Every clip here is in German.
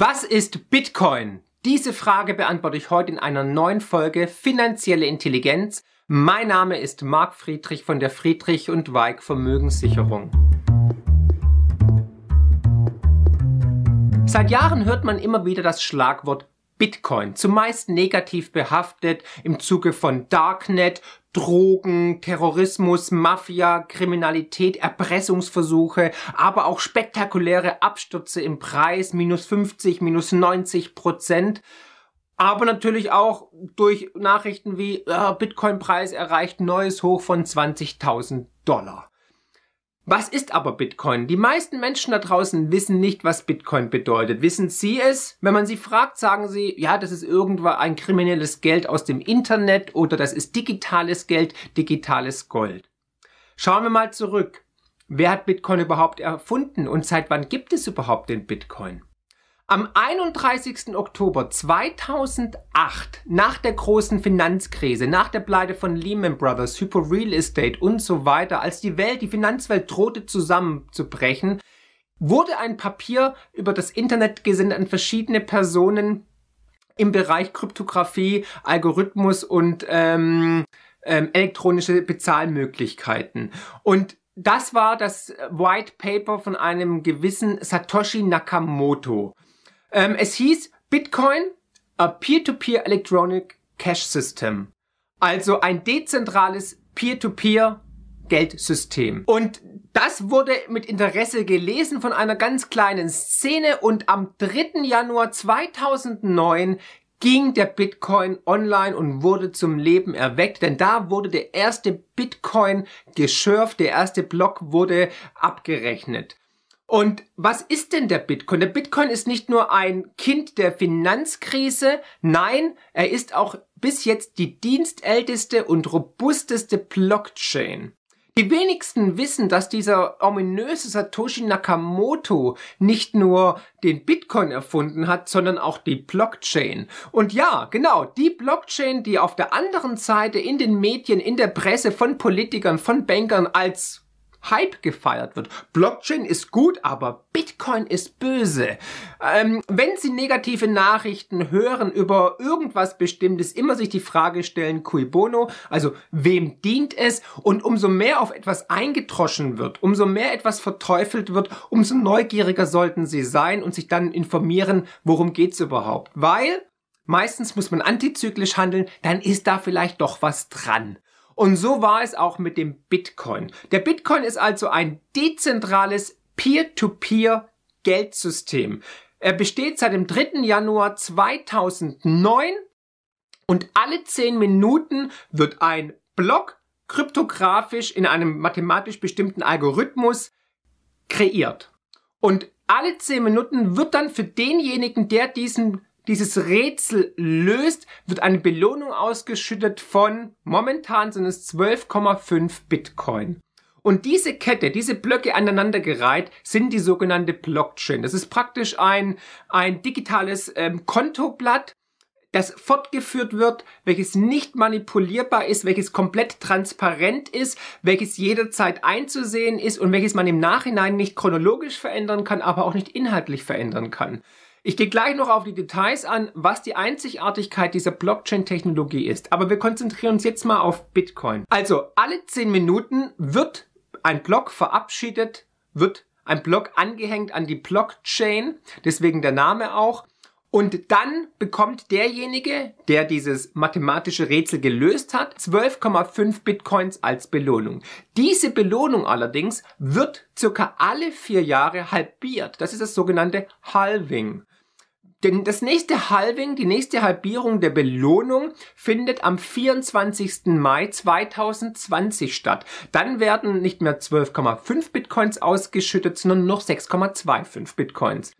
Was ist Bitcoin? Diese Frage beantworte ich heute in einer neuen Folge Finanzielle Intelligenz. Mein Name ist Marc Friedrich von der Friedrich und Weig Vermögenssicherung. Seit Jahren hört man immer wieder das Schlagwort Bitcoin, zumeist negativ behaftet im Zuge von Darknet, Drogen, Terrorismus, Mafia, Kriminalität, Erpressungsversuche, aber auch spektakuläre Abstürze im Preis, minus 50, minus 90 Prozent. Aber natürlich auch durch Nachrichten wie äh, Bitcoin-Preis erreicht neues Hoch von 20.000 Dollar. Was ist aber Bitcoin? Die meisten Menschen da draußen wissen nicht, was Bitcoin bedeutet. Wissen Sie es? Wenn man sie fragt, sagen sie, ja, das ist irgendwo ein kriminelles Geld aus dem Internet oder das ist digitales Geld, digitales Gold. Schauen wir mal zurück. Wer hat Bitcoin überhaupt erfunden und seit wann gibt es überhaupt den Bitcoin? Am 31. Oktober 2008, nach der großen Finanzkrise, nach der Pleite von Lehman Brothers, Hyper Real Estate und so weiter, als die Welt, die Finanzwelt drohte zusammenzubrechen, wurde ein Papier über das Internet gesendet an verschiedene Personen im Bereich Kryptographie, Algorithmus und ähm, ähm, elektronische Bezahlmöglichkeiten. Und das war das White Paper von einem gewissen Satoshi Nakamoto. Ähm, es hieß Bitcoin, a Peer-to-Peer -Peer Electronic Cash System. Also ein dezentrales Peer-to-Peer Geldsystem. Und das wurde mit Interesse gelesen von einer ganz kleinen Szene und am 3. Januar 2009 ging der Bitcoin online und wurde zum Leben erweckt, denn da wurde der erste Bitcoin geschürft, der erste Block wurde abgerechnet. Und was ist denn der Bitcoin? Der Bitcoin ist nicht nur ein Kind der Finanzkrise, nein, er ist auch bis jetzt die dienstälteste und robusteste Blockchain. Die wenigsten wissen, dass dieser ominöse Satoshi Nakamoto nicht nur den Bitcoin erfunden hat, sondern auch die Blockchain. Und ja, genau, die Blockchain, die auf der anderen Seite in den Medien, in der Presse von Politikern, von Bankern als Hype gefeiert wird. Blockchain ist gut, aber Bitcoin ist böse. Ähm, wenn Sie negative Nachrichten hören über irgendwas Bestimmtes, immer sich die Frage stellen, cui bono, also wem dient es? Und umso mehr auf etwas eingetroschen wird, umso mehr etwas verteufelt wird, umso neugieriger sollten Sie sein und sich dann informieren, worum geht's überhaupt. Weil meistens muss man antizyklisch handeln, dann ist da vielleicht doch was dran. Und so war es auch mit dem Bitcoin. Der Bitcoin ist also ein dezentrales Peer-to-Peer Geldsystem. Er besteht seit dem 3. Januar 2009 und alle 10 Minuten wird ein Block kryptografisch in einem mathematisch bestimmten Algorithmus kreiert. Und alle 10 Minuten wird dann für denjenigen, der diesen dieses Rätsel löst, wird eine Belohnung ausgeschüttet von, momentan sind es 12,5 Bitcoin. Und diese Kette, diese Blöcke aneinandergereiht, sind die sogenannte Blockchain. Das ist praktisch ein, ein digitales ähm, Kontoblatt, das fortgeführt wird, welches nicht manipulierbar ist, welches komplett transparent ist, welches jederzeit einzusehen ist und welches man im Nachhinein nicht chronologisch verändern kann, aber auch nicht inhaltlich verändern kann. Ich gehe gleich noch auf die Details an, was die Einzigartigkeit dieser Blockchain-Technologie ist. Aber wir konzentrieren uns jetzt mal auf Bitcoin. Also alle 10 Minuten wird ein Block verabschiedet, wird ein Block angehängt an die Blockchain, deswegen der Name auch. Und dann bekommt derjenige, der dieses mathematische Rätsel gelöst hat, 12,5 Bitcoins als Belohnung. Diese Belohnung allerdings wird circa alle vier Jahre halbiert. Das ist das sogenannte Halving. Denn das nächste Halving, die nächste Halbierung der Belohnung findet am 24. Mai 2020 statt. Dann werden nicht mehr 12,5 Bitcoins ausgeschüttet, sondern noch 6,25 Bitcoins.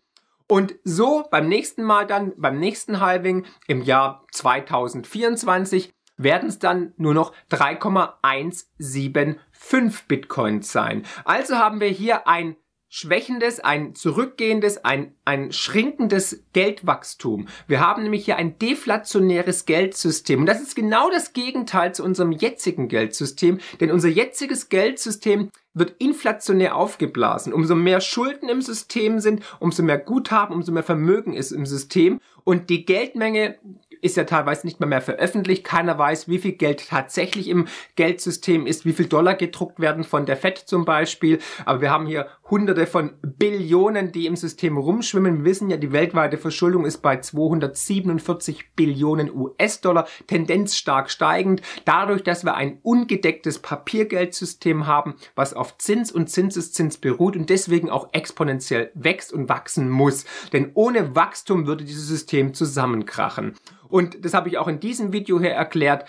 Und so beim nächsten Mal dann, beim nächsten Halving im Jahr 2024 werden es dann nur noch 3,175 Bitcoins sein. Also haben wir hier ein schwächendes, ein zurückgehendes, ein, ein schrinkendes Geldwachstum. Wir haben nämlich hier ein deflationäres Geldsystem. Und das ist genau das Gegenteil zu unserem jetzigen Geldsystem. Denn unser jetziges Geldsystem wird inflationär aufgeblasen. Umso mehr Schulden im System sind, umso mehr Guthaben, umso mehr Vermögen ist im System. Und die Geldmenge ist ja teilweise nicht mehr, mehr veröffentlicht. Keiner weiß, wie viel Geld tatsächlich im Geldsystem ist, wie viel Dollar gedruckt werden von der FED zum Beispiel. Aber wir haben hier hunderte von Billionen, die im System rumschwimmen. Wir wissen ja, die weltweite Verschuldung ist bei 247 Billionen US-Dollar, Tendenz stark steigend. Dadurch, dass wir ein ungedecktes Papiergeldsystem haben, was auf Zins und Zinseszins beruht und deswegen auch exponentiell wächst und wachsen muss. Denn ohne Wachstum würde dieses System zusammenkrachen. Und das habe ich auch in diesem Video hier erklärt.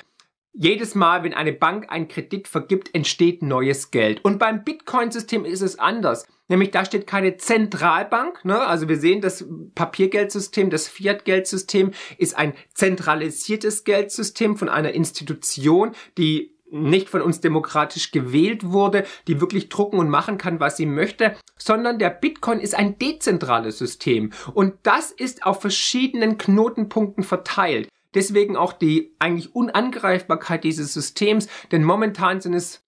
Jedes Mal, wenn eine Bank einen Kredit vergibt, entsteht neues Geld. Und beim Bitcoin-System ist es anders. Nämlich da steht keine Zentralbank. Ne? Also wir sehen, das Papiergeldsystem, das Fiat-Geldsystem ist ein zentralisiertes Geldsystem von einer Institution, die nicht von uns demokratisch gewählt wurde, die wirklich drucken und machen kann, was sie möchte, sondern der Bitcoin ist ein dezentrales System und das ist auf verschiedenen Knotenpunkten verteilt. Deswegen auch die eigentlich Unangreifbarkeit dieses Systems, denn momentan sind es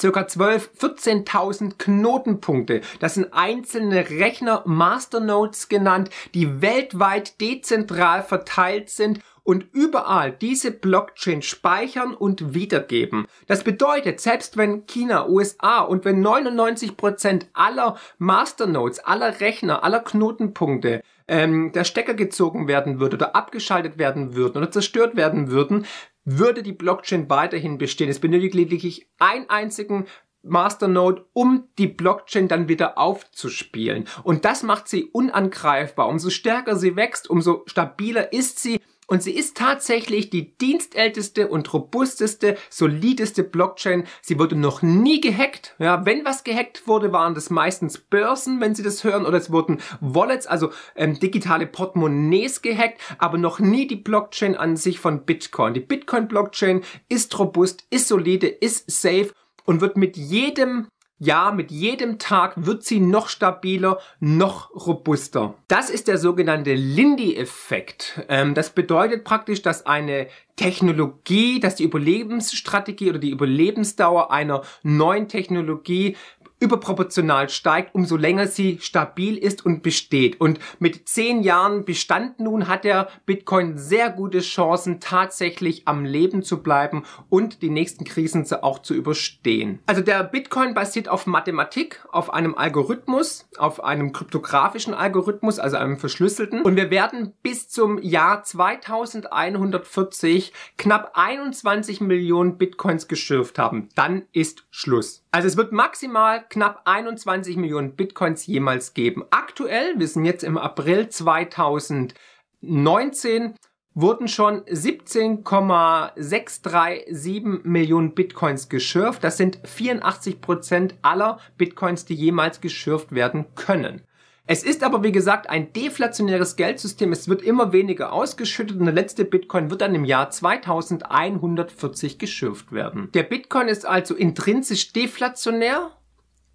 circa 12, 14.000 Knotenpunkte. Das sind einzelne Rechner, Masternodes genannt, die weltweit dezentral verteilt sind und überall diese Blockchain speichern und wiedergeben. Das bedeutet, selbst wenn China, USA und wenn 99 Prozent aller Masternodes, aller Rechner, aller Knotenpunkte ähm, der Stecker gezogen werden würde oder abgeschaltet werden würden oder zerstört werden würden, würde die Blockchain weiterhin bestehen. Es benötigt lediglich einen einzigen Masternode, um die Blockchain dann wieder aufzuspielen. Und das macht sie unangreifbar. Umso stärker sie wächst, umso stabiler ist sie und sie ist tatsächlich die dienstälteste und robusteste, solideste Blockchain. Sie wurde noch nie gehackt. Ja, wenn was gehackt wurde, waren das meistens Börsen, wenn Sie das hören, oder es wurden Wallets, also ähm, digitale Portemonnaies gehackt, aber noch nie die Blockchain an sich von Bitcoin. Die Bitcoin-Blockchain ist robust, ist solide, ist safe und wird mit jedem ja, mit jedem Tag wird sie noch stabiler, noch robuster. Das ist der sogenannte Lindy-Effekt. Ähm, das bedeutet praktisch, dass eine Technologie, dass die Überlebensstrategie oder die Überlebensdauer einer neuen Technologie überproportional steigt, umso länger sie stabil ist und besteht. Und mit zehn Jahren Bestand nun hat der Bitcoin sehr gute Chancen, tatsächlich am Leben zu bleiben und die nächsten Krisen auch zu überstehen. Also der Bitcoin basiert auf Mathematik, auf einem Algorithmus, auf einem kryptografischen Algorithmus, also einem verschlüsselten. Und wir werden bis zum Jahr 2140 knapp 21 Millionen Bitcoins geschürft haben. Dann ist Schluss. Also es wird maximal knapp 21 Millionen Bitcoins jemals geben. Aktuell, wir sind jetzt im April 2019, wurden schon 17,637 Millionen Bitcoins geschürft. Das sind 84 Prozent aller Bitcoins, die jemals geschürft werden können. Es ist aber, wie gesagt, ein deflationäres Geldsystem. Es wird immer weniger ausgeschüttet und der letzte Bitcoin wird dann im Jahr 2140 geschürft werden. Der Bitcoin ist also intrinsisch deflationär.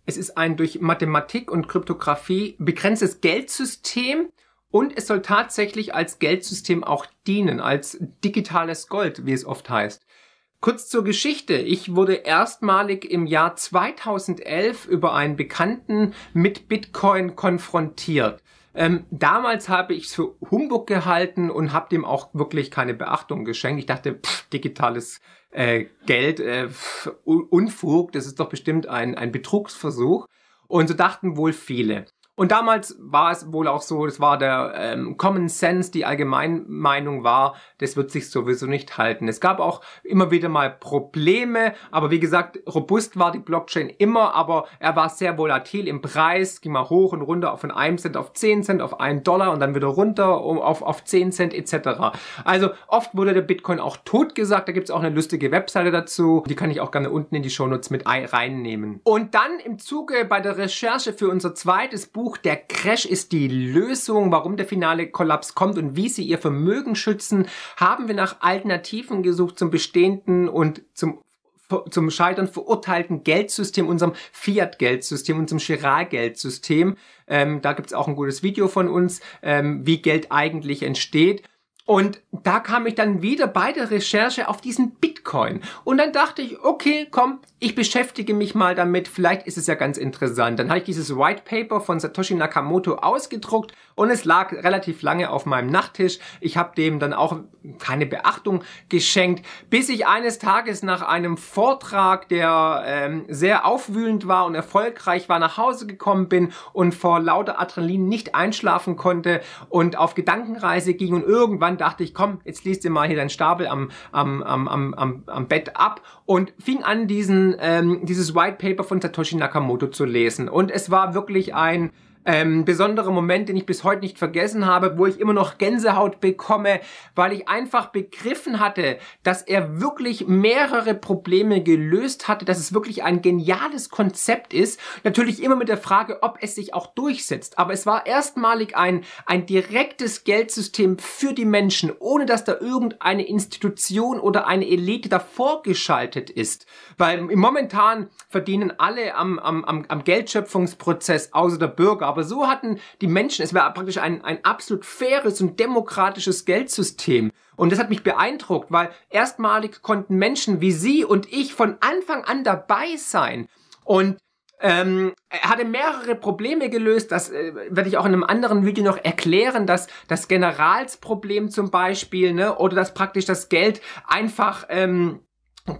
Es ist ein durch Mathematik und Kryptographie begrenztes Geldsystem und es soll tatsächlich als Geldsystem auch dienen, als digitales Gold, wie es oft heißt. Kurz zur Geschichte. Ich wurde erstmalig im Jahr 2011 über einen Bekannten mit Bitcoin konfrontiert. Ähm, damals habe ich es für Humbug gehalten und habe dem auch wirklich keine Beachtung geschenkt. Ich dachte, pff, digitales äh, Geld, äh, Unfug, das ist doch bestimmt ein, ein Betrugsversuch. Und so dachten wohl viele. Und damals war es wohl auch so, das war der ähm, Common Sense, die Allgemeinmeinung war, das wird sich sowieso nicht halten. Es gab auch immer wieder mal Probleme, aber wie gesagt, robust war die Blockchain immer, aber er war sehr volatil im Preis, ging mal hoch und runter von einem Cent auf 10 Cent, auf einen Dollar und dann wieder runter auf, auf 10 Cent etc. Also oft wurde der Bitcoin auch tot gesagt, da gibt es auch eine lustige Webseite dazu, die kann ich auch gerne unten in die Shownotes mit reinnehmen. Und dann im Zuge bei der Recherche für unser zweites Buch Buch Der Crash ist die Lösung, warum der finale Kollaps kommt und wie sie ihr Vermögen schützen, haben wir nach Alternativen gesucht zum bestehenden und zum zum Scheitern verurteilten Geldsystem, unserem Fiat-Geldsystem, unserem Chirac-Geldsystem. Ähm, da gibt's auch ein gutes Video von uns, ähm, wie Geld eigentlich entsteht. Und da kam ich dann wieder bei der Recherche auf diesen Bitcoin. Und dann dachte ich, okay, komm, ich beschäftige mich mal damit, vielleicht ist es ja ganz interessant. Dann habe ich dieses White Paper von Satoshi Nakamoto ausgedruckt und es lag relativ lange auf meinem Nachttisch. Ich habe dem dann auch keine Beachtung geschenkt, bis ich eines Tages nach einem Vortrag, der ähm, sehr aufwühlend war und erfolgreich war, nach Hause gekommen bin und vor lauter Adrenalin nicht einschlafen konnte und auf Gedankenreise ging und irgendwann dachte ich, komm, jetzt liest dir mal hier deinen Stapel am, am, am, am, am, am Bett ab und fing an, diesen, ähm, dieses White Paper von Satoshi Nakamoto zu lesen. Und es war wirklich ein ähm, besonderer Moment, den ich bis heute nicht vergessen habe, wo ich immer noch Gänsehaut bekomme, weil ich einfach begriffen hatte, dass er wirklich mehrere Probleme gelöst hatte, dass es wirklich ein geniales Konzept ist. Natürlich immer mit der Frage, ob es sich auch durchsetzt. Aber es war erstmalig ein, ein direktes Geldsystem für die Menschen, ohne dass da irgendeine Institution oder eine Elite davor geschaltet ist. Weil momentan verdienen alle am, am, am, Geldschöpfungsprozess außer der Bürger aber so hatten die Menschen, es war praktisch ein, ein absolut faires und demokratisches Geldsystem. Und das hat mich beeindruckt, weil erstmalig konnten Menschen wie Sie und ich von Anfang an dabei sein. Und ähm, er hatte mehrere Probleme gelöst, das äh, werde ich auch in einem anderen Video noch erklären, dass das Generalsproblem zum Beispiel, ne, oder dass praktisch das Geld einfach ähm,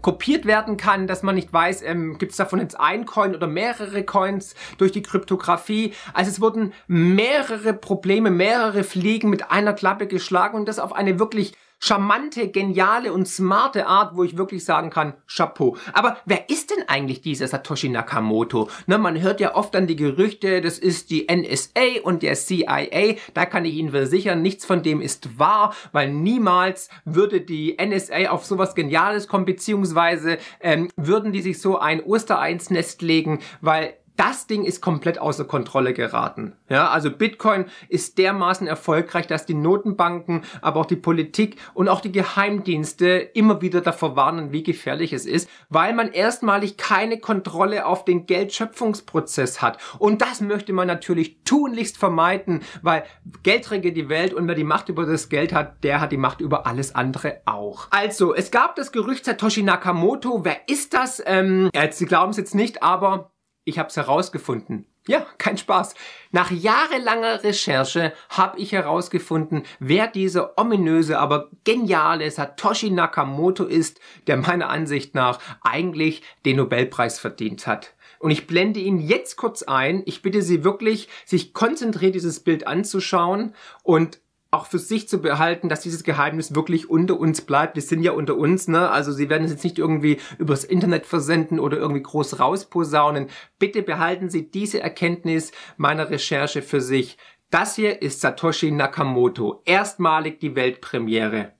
kopiert werden kann, dass man nicht weiß, ähm, gibt es davon jetzt ein Coin oder mehrere Coins durch die Kryptographie. Also es wurden mehrere Probleme, mehrere Fliegen mit einer Klappe geschlagen und das auf eine wirklich charmante, geniale und smarte Art, wo ich wirklich sagen kann, Chapeau. Aber wer ist denn eigentlich dieser Satoshi Nakamoto? Ne, man hört ja oft dann die Gerüchte, das ist die NSA und der CIA. Da kann ich Ihnen versichern, nichts von dem ist wahr, weil niemals würde die NSA auf sowas Geniales kommen, beziehungsweise ähm, würden die sich so ein Ostereinsnest legen, weil das Ding ist komplett außer Kontrolle geraten. Ja, also Bitcoin ist dermaßen erfolgreich, dass die Notenbanken, aber auch die Politik und auch die Geheimdienste immer wieder davor warnen, wie gefährlich es ist, weil man erstmalig keine Kontrolle auf den Geldschöpfungsprozess hat. Und das möchte man natürlich tunlichst vermeiden, weil Geld regiert die Welt und wer die Macht über das Geld hat, der hat die Macht über alles andere auch. Also, es gab das Gerücht Satoshi Nakamoto. Wer ist das? Ähm, Sie glauben es jetzt nicht, aber ich habe es herausgefunden. Ja, kein Spaß. Nach jahrelanger Recherche habe ich herausgefunden, wer dieser ominöse, aber geniale Satoshi Nakamoto ist, der meiner Ansicht nach eigentlich den Nobelpreis verdient hat. Und ich blende ihn jetzt kurz ein. Ich bitte Sie wirklich, sich konzentriert dieses Bild anzuschauen und auch für sich zu behalten, dass dieses Geheimnis wirklich unter uns bleibt. Wir sind ja unter uns, ne? Also Sie werden es jetzt nicht irgendwie übers Internet versenden oder irgendwie groß rausposaunen. Bitte behalten Sie diese Erkenntnis meiner Recherche für sich. Das hier ist Satoshi Nakamoto. Erstmalig die Weltpremiere.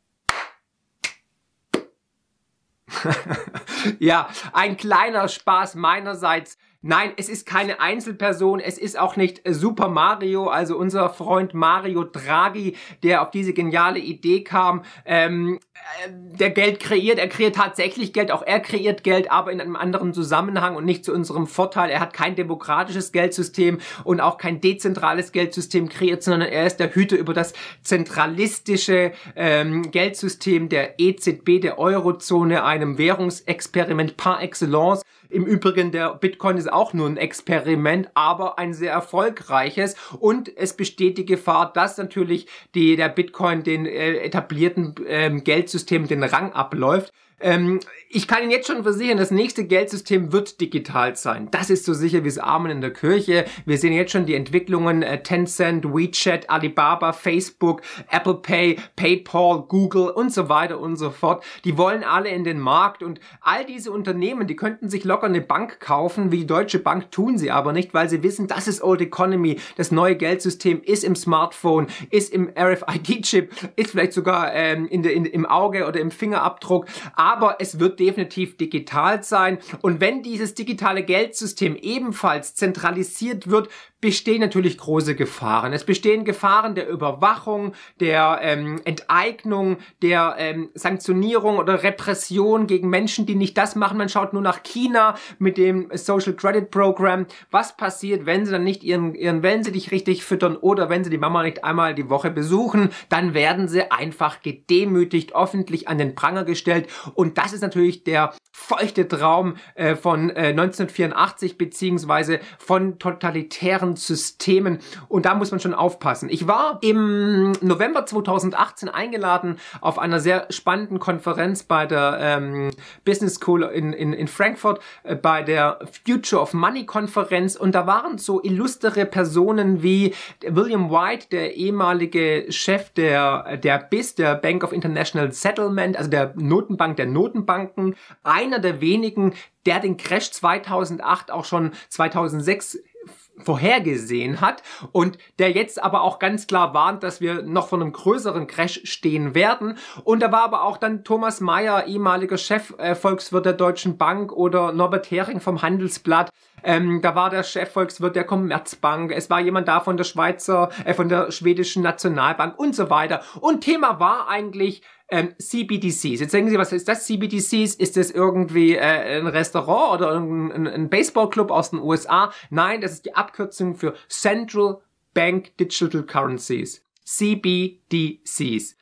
ja, ein kleiner Spaß meinerseits. Nein, es ist keine Einzelperson, es ist auch nicht Super Mario, also unser Freund Mario Draghi, der auf diese geniale Idee kam, ähm, äh, der Geld kreiert, er kreiert tatsächlich Geld, auch er kreiert Geld, aber in einem anderen Zusammenhang und nicht zu unserem Vorteil. Er hat kein demokratisches Geldsystem und auch kein dezentrales Geldsystem kreiert, sondern er ist der Hüter über das zentralistische ähm, Geldsystem der EZB, der Eurozone, einem Währungsexperiment par excellence. Im Übrigen, der Bitcoin ist auch nur ein Experiment, aber ein sehr erfolgreiches. Und es besteht die Gefahr, dass natürlich die, der Bitcoin den äh, etablierten ähm, Geldsystemen den Rang abläuft. Ähm, ich kann Ihnen jetzt schon versichern, das nächste Geldsystem wird digital sein. Das ist so sicher wie das Amen in der Kirche. Wir sehen jetzt schon die Entwicklungen äh, Tencent, WeChat, Alibaba, Facebook, Apple Pay, PayPal, Google und so weiter und so fort. Die wollen alle in den Markt und all diese Unternehmen, die könnten sich locker eine Bank kaufen, wie die Deutsche Bank tun sie aber nicht, weil sie wissen, das ist Old Economy. Das neue Geldsystem ist im Smartphone, ist im RFID-Chip, ist vielleicht sogar ähm, in der, in, im Auge oder im Fingerabdruck aber es wird definitiv digital sein. Und wenn dieses digitale Geldsystem ebenfalls zentralisiert wird, bestehen natürlich große Gefahren. Es bestehen Gefahren der Überwachung, der ähm, Enteignung, der ähm, Sanktionierung oder Repression gegen Menschen, die nicht das machen. Man schaut nur nach China mit dem Social Credit Program. Was passiert, wenn sie dann nicht ihren, ihren Wellensittich richtig füttern oder wenn sie die Mama nicht einmal die Woche besuchen? Dann werden sie einfach gedemütigt, öffentlich an den Pranger gestellt. Und das ist natürlich der feuchte Traum äh, von äh, 1984 beziehungsweise von totalitären Systemen und da muss man schon aufpassen. Ich war im November 2018 eingeladen auf einer sehr spannenden Konferenz bei der ähm, Business School in, in, in Frankfurt äh, bei der Future of Money Konferenz. Und da waren so illustre Personen wie William White, der ehemalige Chef der, der BIS, der Bank of International Settlement, also der Notenbank der Notenbanken, einer der wenigen, der den Crash 2008 auch schon 2006 vorhergesehen hat und der jetzt aber auch ganz klar warnt, dass wir noch vor einem größeren Crash stehen werden. Und da war aber auch dann Thomas Mayer, ehemaliger Chefvolkswirt äh, der Deutschen Bank oder Norbert Hering vom Handelsblatt. Ähm, da war der Chefvolkswirt der Commerzbank. Es war jemand da von der Schweizer, äh, von der schwedischen Nationalbank und so weiter. Und Thema war eigentlich ähm, CBDCs. Jetzt denken Sie, was ist das? CBDCs? Ist das irgendwie äh, ein Restaurant oder ein, ein Baseballclub aus den USA? Nein, das ist die Abkürzung für Central Bank Digital Currencies. CBDCs.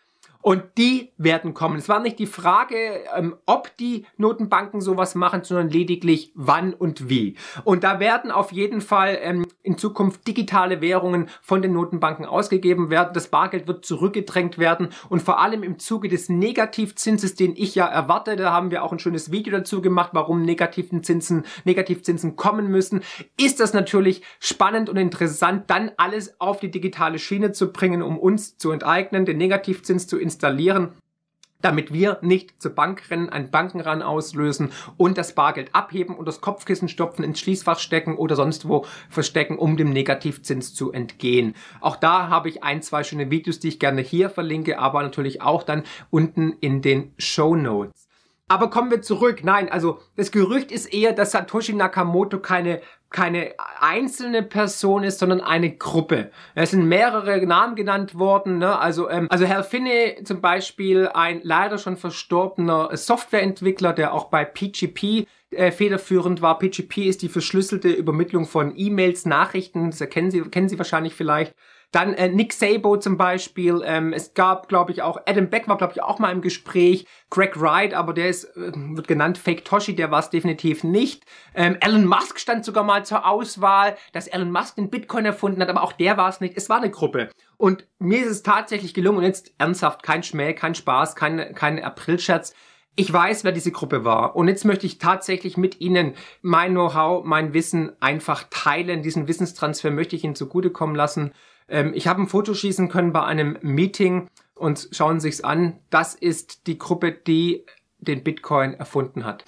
Und die werden kommen. Es war nicht die Frage, ähm, ob die Notenbanken sowas machen, sondern lediglich wann und wie. Und da werden auf jeden Fall ähm, in Zukunft digitale Währungen von den Notenbanken ausgegeben werden. Das Bargeld wird zurückgedrängt werden. Und vor allem im Zuge des Negativzinses, den ich ja erwarte, da haben wir auch ein schönes Video dazu gemacht, warum negativen Zinsen, Negativzinsen kommen müssen, ist das natürlich spannend und interessant, dann alles auf die digitale Schiene zu bringen, um uns zu enteignen, den Negativzins zu installieren damit wir nicht zur Bank rennen, einen Bankenran auslösen und das Bargeld abheben und das Kopfkissen stopfen, ins Schließfach stecken oder sonst wo verstecken, um dem Negativzins zu entgehen. Auch da habe ich ein, zwei schöne Videos, die ich gerne hier verlinke, aber natürlich auch dann unten in den Show Notes. Aber kommen wir zurück. Nein, also das Gerücht ist eher, dass Satoshi Nakamoto keine keine einzelne Person ist, sondern eine Gruppe. Es sind mehrere Namen genannt worden. Ne? Also, ähm, also Herr Finney zum Beispiel, ein leider schon verstorbener Softwareentwickler, der auch bei PGP äh, federführend war. PGP ist die verschlüsselte Übermittlung von E-Mails, Nachrichten. Das kennen Sie, kennen Sie wahrscheinlich vielleicht. Dann äh, Nick Sabo zum Beispiel. Ähm, es gab, glaube ich, auch Adam Beck war, glaube ich, auch mal im Gespräch. Greg Wright, aber der ist, äh, wird genannt Fake Toshi, der war es definitiv nicht. Ähm, Elon Musk stand sogar mal zur Auswahl, dass Elon Musk den Bitcoin erfunden hat, aber auch der war es nicht. Es war eine Gruppe. Und mir ist es tatsächlich gelungen, und jetzt ernsthaft, kein Schmäh, kein Spaß, kein, kein Aprilscherz. Ich weiß, wer diese Gruppe war. Und jetzt möchte ich tatsächlich mit Ihnen mein Know-how, mein Wissen einfach teilen. Diesen Wissenstransfer möchte ich Ihnen zugutekommen lassen. Ähm, ich habe ein Foto schießen können bei einem Meeting und schauen sich's an. Das ist die Gruppe, die den Bitcoin erfunden hat.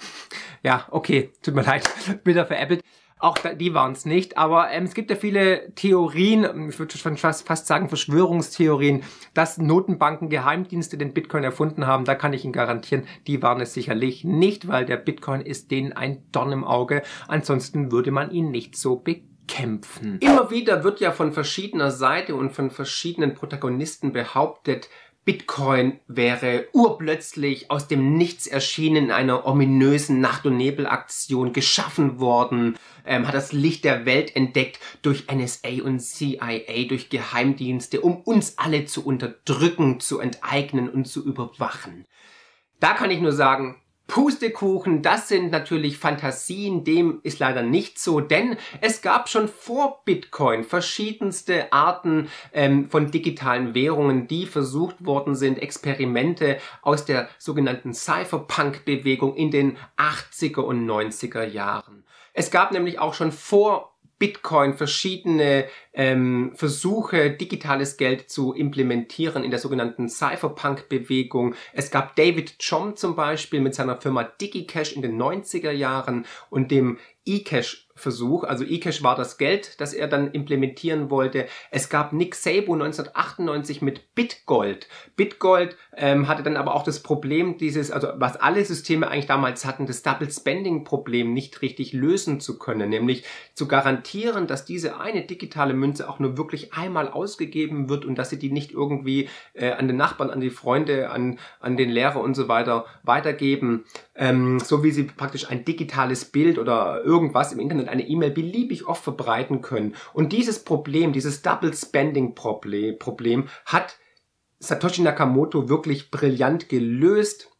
Ja, okay, tut mir leid, wieder veräppelt. Auch die waren es nicht, aber ähm, es gibt ja viele Theorien, ich würde schon fast, fast sagen Verschwörungstheorien, dass Notenbanken, Geheimdienste den Bitcoin erfunden haben. Da kann ich Ihnen garantieren, die waren es sicherlich nicht, weil der Bitcoin ist denen ein Dorn im Auge. Ansonsten würde man ihn nicht so bekommen kämpfen. Immer wieder wird ja von verschiedener Seite und von verschiedenen Protagonisten behauptet, Bitcoin wäre urplötzlich aus dem Nichts erschienen in einer ominösen Nacht- und Nebelaktion geschaffen worden, ähm, hat das Licht der Welt entdeckt durch NSA und CIA, durch Geheimdienste, um uns alle zu unterdrücken, zu enteignen und zu überwachen. Da kann ich nur sagen, Pustekuchen, das sind natürlich Fantasien, dem ist leider nicht so, denn es gab schon vor Bitcoin verschiedenste Arten ähm, von digitalen Währungen, die versucht worden sind, Experimente aus der sogenannten Cypherpunk-Bewegung in den 80er und 90er Jahren. Es gab nämlich auch schon vor Bitcoin verschiedene ähm, Versuche, digitales Geld zu implementieren in der sogenannten Cypherpunk-Bewegung. Es gab David Chom zum Beispiel mit seiner Firma DigiCash in den 90er Jahren und dem eCash Versuch. Also eCash war das Geld, das er dann implementieren wollte. Es gab Nick Sabo 1998 mit Bitgold. Bitgold ähm, hatte dann aber auch das Problem, dieses, also was alle Systeme eigentlich damals hatten, das Double Spending Problem nicht richtig lösen zu können, nämlich zu garantieren, dass diese eine digitale Münze auch nur wirklich einmal ausgegeben wird und dass sie die nicht irgendwie äh, an den Nachbarn, an die Freunde, an, an den Lehrer und so weiter weitergeben, ähm, so wie sie praktisch ein digitales Bild oder irgendwas im Internet, eine E-Mail beliebig oft verbreiten können. Und dieses Problem, dieses Double Spending Problem, hat Satoshi Nakamoto wirklich brillant gelöst.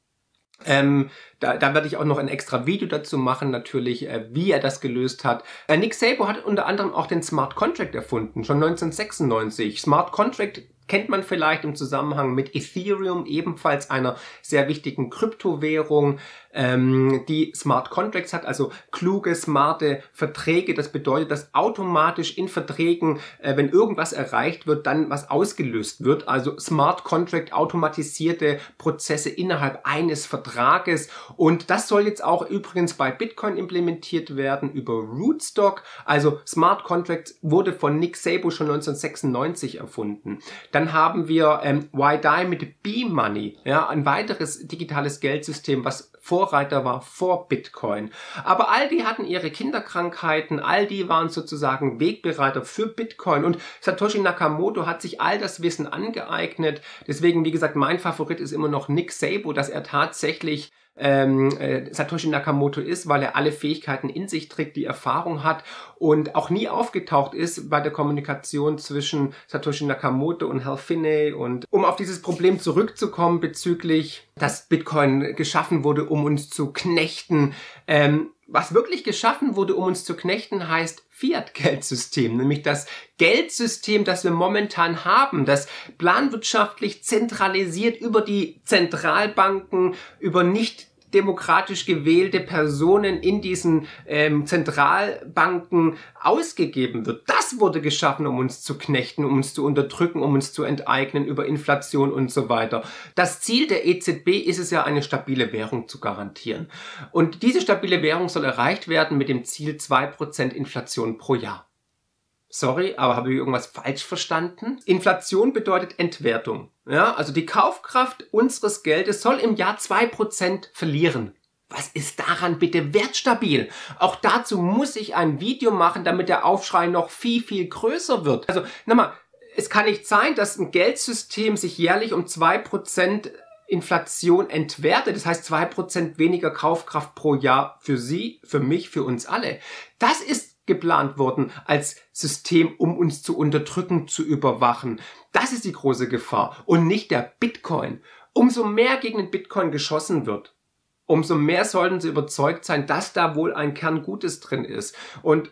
Ähm, da, da werde ich auch noch ein extra Video dazu machen, natürlich, äh, wie er das gelöst hat. Äh, Nick Szabo hat unter anderem auch den Smart Contract erfunden, schon 1996. Smart Contract kennt man vielleicht im Zusammenhang mit Ethereum, ebenfalls einer sehr wichtigen Kryptowährung ähm, die Smart Contracts hat, also kluge, smarte Verträge. Das bedeutet, dass automatisch in Verträgen, äh, wenn irgendwas erreicht wird, dann was ausgelöst wird. Also Smart Contract, automatisierte Prozesse innerhalb eines Vertrages. Und das soll jetzt auch übrigens bei Bitcoin implementiert werden über Rootstock. Also Smart Contracts wurde von Nick Szabo schon 1996 erfunden. Dann haben wir ähm, YDI mit B-Money, ja, ein weiteres digitales Geldsystem, was Vorreiter war vor Bitcoin. Aber all die hatten ihre Kinderkrankheiten, all die waren sozusagen Wegbereiter für Bitcoin und Satoshi Nakamoto hat sich all das Wissen angeeignet. Deswegen, wie gesagt, mein Favorit ist immer noch Nick Sabo, dass er tatsächlich ähm, äh, Satoshi Nakamoto ist, weil er alle Fähigkeiten in sich trägt, die Erfahrung hat und auch nie aufgetaucht ist bei der Kommunikation zwischen Satoshi Nakamoto und Hal Finney. Und um auf dieses Problem zurückzukommen bezüglich, dass Bitcoin geschaffen wurde, um uns zu knechten, ähm, was wirklich geschaffen wurde, um uns zu knechten, heißt Fiat-Geldsystem, nämlich das Geldsystem, das wir momentan haben, das planwirtschaftlich zentralisiert über die Zentralbanken, über nicht demokratisch gewählte Personen in diesen ähm, Zentralbanken ausgegeben wird. Das wurde geschaffen, um uns zu knechten, um uns zu unterdrücken, um uns zu enteignen über Inflation und so weiter. Das Ziel der EZB ist es ja, eine stabile Währung zu garantieren. Und diese stabile Währung soll erreicht werden mit dem Ziel 2% Inflation pro Jahr. Sorry, aber habe ich irgendwas falsch verstanden? Inflation bedeutet Entwertung. Ja, also die Kaufkraft unseres Geldes soll im Jahr zwei Prozent verlieren. Was ist daran bitte wertstabil? Auch dazu muss ich ein Video machen, damit der Aufschrei noch viel, viel größer wird. Also, nochmal, es kann nicht sein, dass ein Geldsystem sich jährlich um zwei Prozent Inflation entwertet, das heißt zwei Prozent weniger Kaufkraft pro Jahr für Sie, für mich, für uns alle. Das ist geplant worden als System, um uns zu unterdrücken, zu überwachen. Das ist die große Gefahr und nicht der Bitcoin. Umso mehr gegen den Bitcoin geschossen wird, umso mehr sollten sie überzeugt sein, dass da wohl ein Kern Gutes drin ist. Und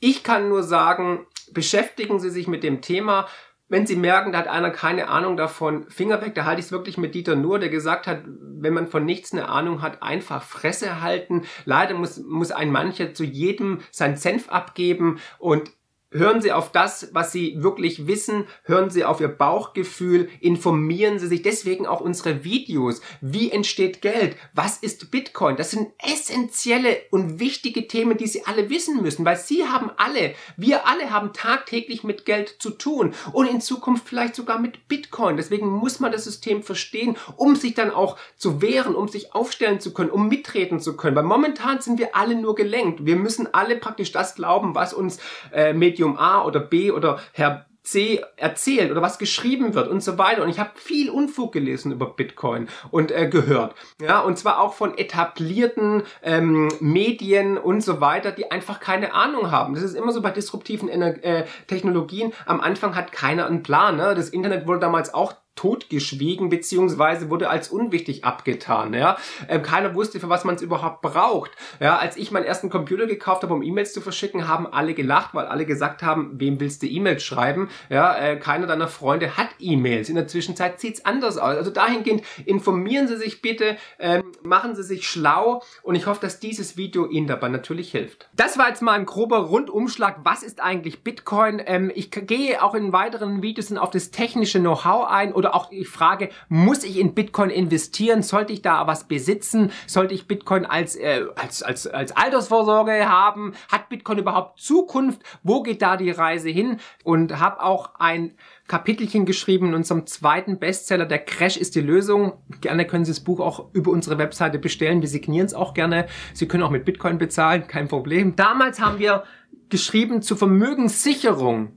ich kann nur sagen, beschäftigen Sie sich mit dem Thema, wenn Sie merken, da hat einer keine Ahnung davon, Finger weg, da halte ich es wirklich mit Dieter Nur, der gesagt hat, wenn man von nichts eine Ahnung hat, einfach Fresse halten. Leider muss, muss ein mancher zu jedem sein Senf abgeben und Hören Sie auf das, was Sie wirklich wissen, hören Sie auf Ihr Bauchgefühl, informieren Sie sich deswegen auch unsere Videos. Wie entsteht Geld? Was ist Bitcoin? Das sind essentielle und wichtige Themen, die Sie alle wissen müssen, weil Sie haben alle, wir alle haben tagtäglich mit Geld zu tun und in Zukunft vielleicht sogar mit Bitcoin. Deswegen muss man das System verstehen, um sich dann auch zu wehren, um sich aufstellen zu können, um mitreden zu können. Weil momentan sind wir alle nur gelenkt. Wir müssen alle praktisch das glauben, was uns äh, Medium Medium A oder B oder Herr C erzählt oder was geschrieben wird und so weiter. Und ich habe viel Unfug gelesen über Bitcoin und äh, gehört. Ja, und zwar auch von etablierten ähm, Medien und so weiter, die einfach keine Ahnung haben. Das ist immer so bei disruptiven Ener äh, Technologien. Am Anfang hat keiner einen Plan. Ne? Das Internet wurde damals auch totgeschwiegen beziehungsweise wurde als unwichtig abgetan. Ja, ähm, keiner wusste, für was man es überhaupt braucht. Ja, als ich meinen ersten Computer gekauft habe, um E-Mails zu verschicken, haben alle gelacht, weil alle gesagt haben, wem willst du E-Mails schreiben? Ja, äh, keiner deiner Freunde hat E-Mails. In der Zwischenzeit sieht's anders aus. Also dahingehend informieren Sie sich bitte, ähm, machen Sie sich schlau und ich hoffe, dass dieses Video Ihnen dabei natürlich hilft. Das war jetzt mal ein grober Rundumschlag. Was ist eigentlich Bitcoin? Ähm, ich gehe auch in weiteren Videos auf das technische Know-how ein oder auch die Frage, muss ich in Bitcoin investieren? Sollte ich da was besitzen? Sollte ich Bitcoin als, äh, als, als, als Altersvorsorge haben? Hat Bitcoin überhaupt Zukunft? Wo geht da die Reise hin? Und habe auch ein Kapitelchen geschrieben in unserem zweiten Bestseller, der Crash ist die Lösung. Gerne können Sie das Buch auch über unsere Webseite bestellen. Wir signieren es auch gerne. Sie können auch mit Bitcoin bezahlen, kein Problem. Damals haben wir geschrieben zur Vermögenssicherung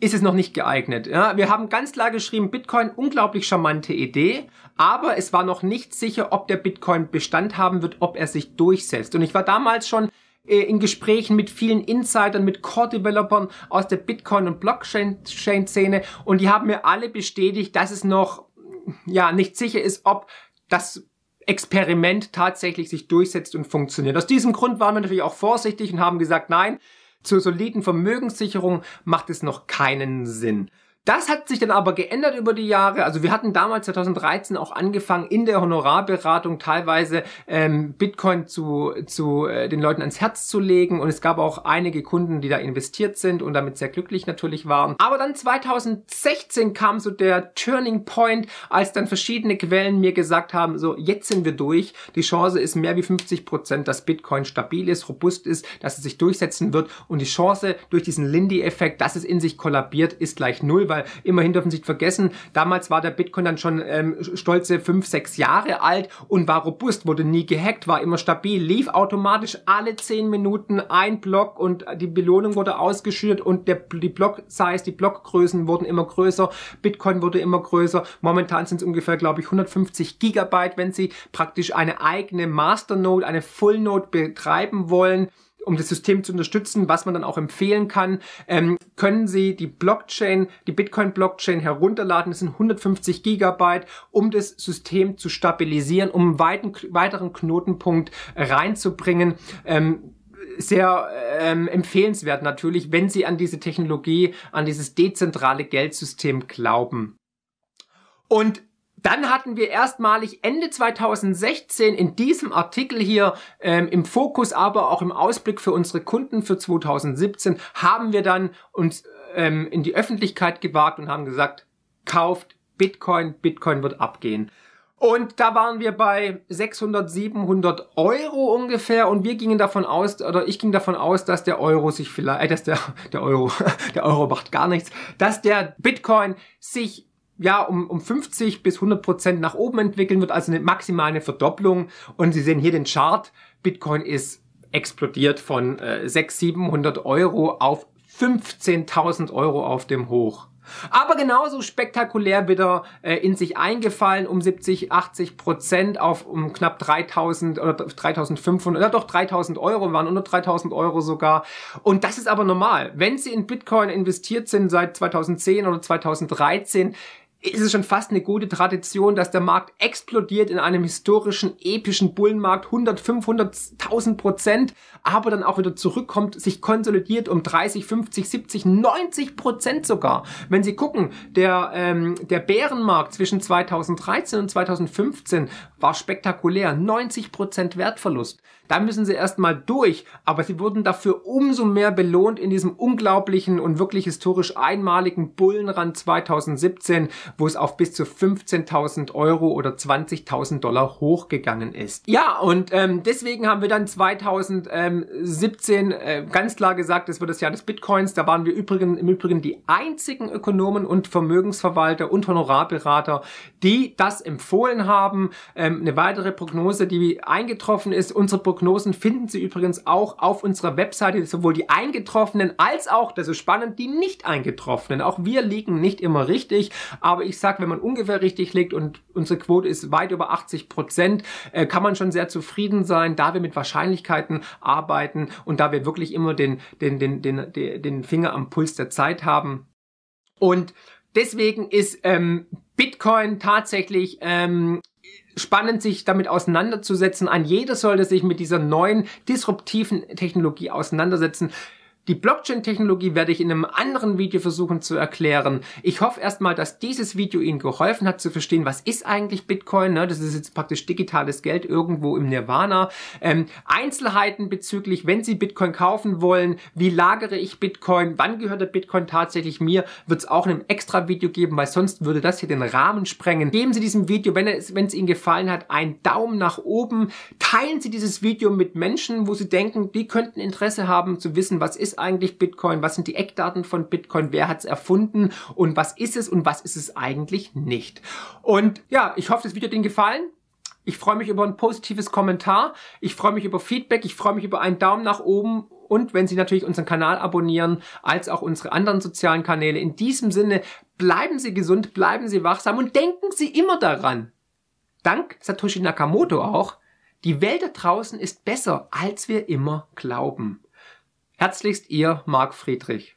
ist es noch nicht geeignet. Ja, wir haben ganz klar geschrieben, Bitcoin, unglaublich charmante Idee, aber es war noch nicht sicher, ob der Bitcoin Bestand haben wird, ob er sich durchsetzt. Und ich war damals schon äh, in Gesprächen mit vielen Insidern, mit Core-Developern aus der Bitcoin- und Blockchain-Szene und die haben mir alle bestätigt, dass es noch ja nicht sicher ist, ob das Experiment tatsächlich sich durchsetzt und funktioniert. Aus diesem Grund waren wir natürlich auch vorsichtig und haben gesagt, nein, zur soliden Vermögenssicherung macht es noch keinen Sinn. Das hat sich dann aber geändert über die Jahre. Also wir hatten damals 2013 auch angefangen, in der Honorarberatung teilweise ähm, Bitcoin zu, zu äh, den Leuten ans Herz zu legen. Und es gab auch einige Kunden, die da investiert sind und damit sehr glücklich natürlich waren. Aber dann 2016 kam so der Turning Point, als dann verschiedene Quellen mir gesagt haben, so jetzt sind wir durch. Die Chance ist mehr wie 50 Prozent, dass Bitcoin stabil ist, robust ist, dass es sich durchsetzen wird. Und die Chance durch diesen Lindy-Effekt, dass es in sich kollabiert, ist gleich null, weil weil immerhin dürfen Sie nicht vergessen, damals war der Bitcoin dann schon ähm, stolze fünf, sechs Jahre alt und war robust, wurde nie gehackt, war immer stabil, lief automatisch alle zehn Minuten ein Block und die Belohnung wurde ausgeschüttet und der, die Block-Size, die Blockgrößen wurden immer größer, Bitcoin wurde immer größer. Momentan sind es ungefähr, glaube ich, 150 Gigabyte, wenn Sie praktisch eine eigene Masternode, eine Full-Node betreiben wollen um das System zu unterstützen, was man dann auch empfehlen kann, ähm, können Sie die Blockchain, die Bitcoin-Blockchain herunterladen. Das sind 150 Gigabyte, um das System zu stabilisieren, um einen weiten, weiteren Knotenpunkt reinzubringen. Ähm, sehr ähm, empfehlenswert natürlich, wenn Sie an diese Technologie, an dieses dezentrale Geldsystem glauben. Und dann hatten wir erstmalig Ende 2016 in diesem Artikel hier ähm, im Fokus, aber auch im Ausblick für unsere Kunden für 2017, haben wir dann uns ähm, in die Öffentlichkeit gewagt und haben gesagt, kauft Bitcoin, Bitcoin wird abgehen. Und da waren wir bei 600, 700 Euro ungefähr und wir gingen davon aus, oder ich ging davon aus, dass der Euro sich vielleicht, äh, dass der, der Euro, der Euro macht gar nichts, dass der Bitcoin sich ja, um, um 50 bis 100 Prozent nach oben entwickeln wird, also eine maximale Verdopplung. Und Sie sehen hier den Chart. Bitcoin ist explodiert von äh, 600, 700 Euro auf 15.000 Euro auf dem Hoch. Aber genauso spektakulär wieder äh, in sich eingefallen, um 70, 80 Prozent auf um knapp 3000 oder 3500, oder doch 3000 Euro, waren unter 3000 Euro sogar. Und das ist aber normal. Wenn Sie in Bitcoin investiert sind seit 2010 oder 2013, ist es schon fast eine gute Tradition, dass der Markt explodiert in einem historischen, epischen Bullenmarkt, 100, 500.000 Prozent, aber dann auch wieder zurückkommt, sich konsolidiert um 30, 50, 70, 90 Prozent sogar. Wenn Sie gucken, der, ähm, der Bärenmarkt zwischen 2013 und 2015 war spektakulär, 90 Prozent Wertverlust. Da müssen sie erstmal durch, aber sie wurden dafür umso mehr belohnt in diesem unglaublichen und wirklich historisch einmaligen Bullenrand 2017, wo es auf bis zu 15.000 Euro oder 20.000 Dollar hochgegangen ist. Ja, und ähm, deswegen haben wir dann 2017 äh, ganz klar gesagt, es wird das Jahr des Bitcoins. Da waren wir übrigens, im Übrigen die einzigen Ökonomen und Vermögensverwalter und Honorarberater, die das empfohlen haben. Ähm, eine weitere Prognose, die eingetroffen ist, unsere Prognose Prognosen finden Sie übrigens auch auf unserer Webseite, sowohl die eingetroffenen als auch, das ist spannend, die nicht eingetroffenen. Auch wir liegen nicht immer richtig, aber ich sag, wenn man ungefähr richtig liegt und unsere Quote ist weit über 80 Prozent, äh, kann man schon sehr zufrieden sein, da wir mit Wahrscheinlichkeiten arbeiten und da wir wirklich immer den, den, den, den, den Finger am Puls der Zeit haben. Und deswegen ist ähm, Bitcoin tatsächlich ähm, spannend, sich damit auseinanderzusetzen. Ein jeder sollte sich mit dieser neuen disruptiven Technologie auseinandersetzen. Die Blockchain-Technologie werde ich in einem anderen Video versuchen zu erklären. Ich hoffe erstmal, dass dieses Video Ihnen geholfen hat zu verstehen, was ist eigentlich Bitcoin. Ne? Das ist jetzt praktisch digitales Geld irgendwo im Nirvana. Ähm, Einzelheiten bezüglich, wenn Sie Bitcoin kaufen wollen, wie lagere ich Bitcoin, wann gehört der Bitcoin tatsächlich mir, wird es auch in einem extra Video geben, weil sonst würde das hier den Rahmen sprengen. Geben Sie diesem Video, wenn es, wenn es Ihnen gefallen hat, einen Daumen nach oben. Teilen Sie dieses Video mit Menschen, wo Sie denken, die könnten Interesse haben zu wissen, was eigentlich Bitcoin, was sind die Eckdaten von Bitcoin, wer hat es erfunden und was ist es und was ist es eigentlich nicht. Und ja, ich hoffe, das Video hat Ihnen gefallen. Ich freue mich über ein positives Kommentar. Ich freue mich über Feedback. Ich freue mich über einen Daumen nach oben. Und wenn Sie natürlich unseren Kanal abonnieren, als auch unsere anderen sozialen Kanäle. In diesem Sinne, bleiben Sie gesund, bleiben Sie wachsam und denken Sie immer daran. Dank Satoshi Nakamoto auch, die Welt da draußen ist besser, als wir immer glauben. Herzlichst Ihr Marc Friedrich.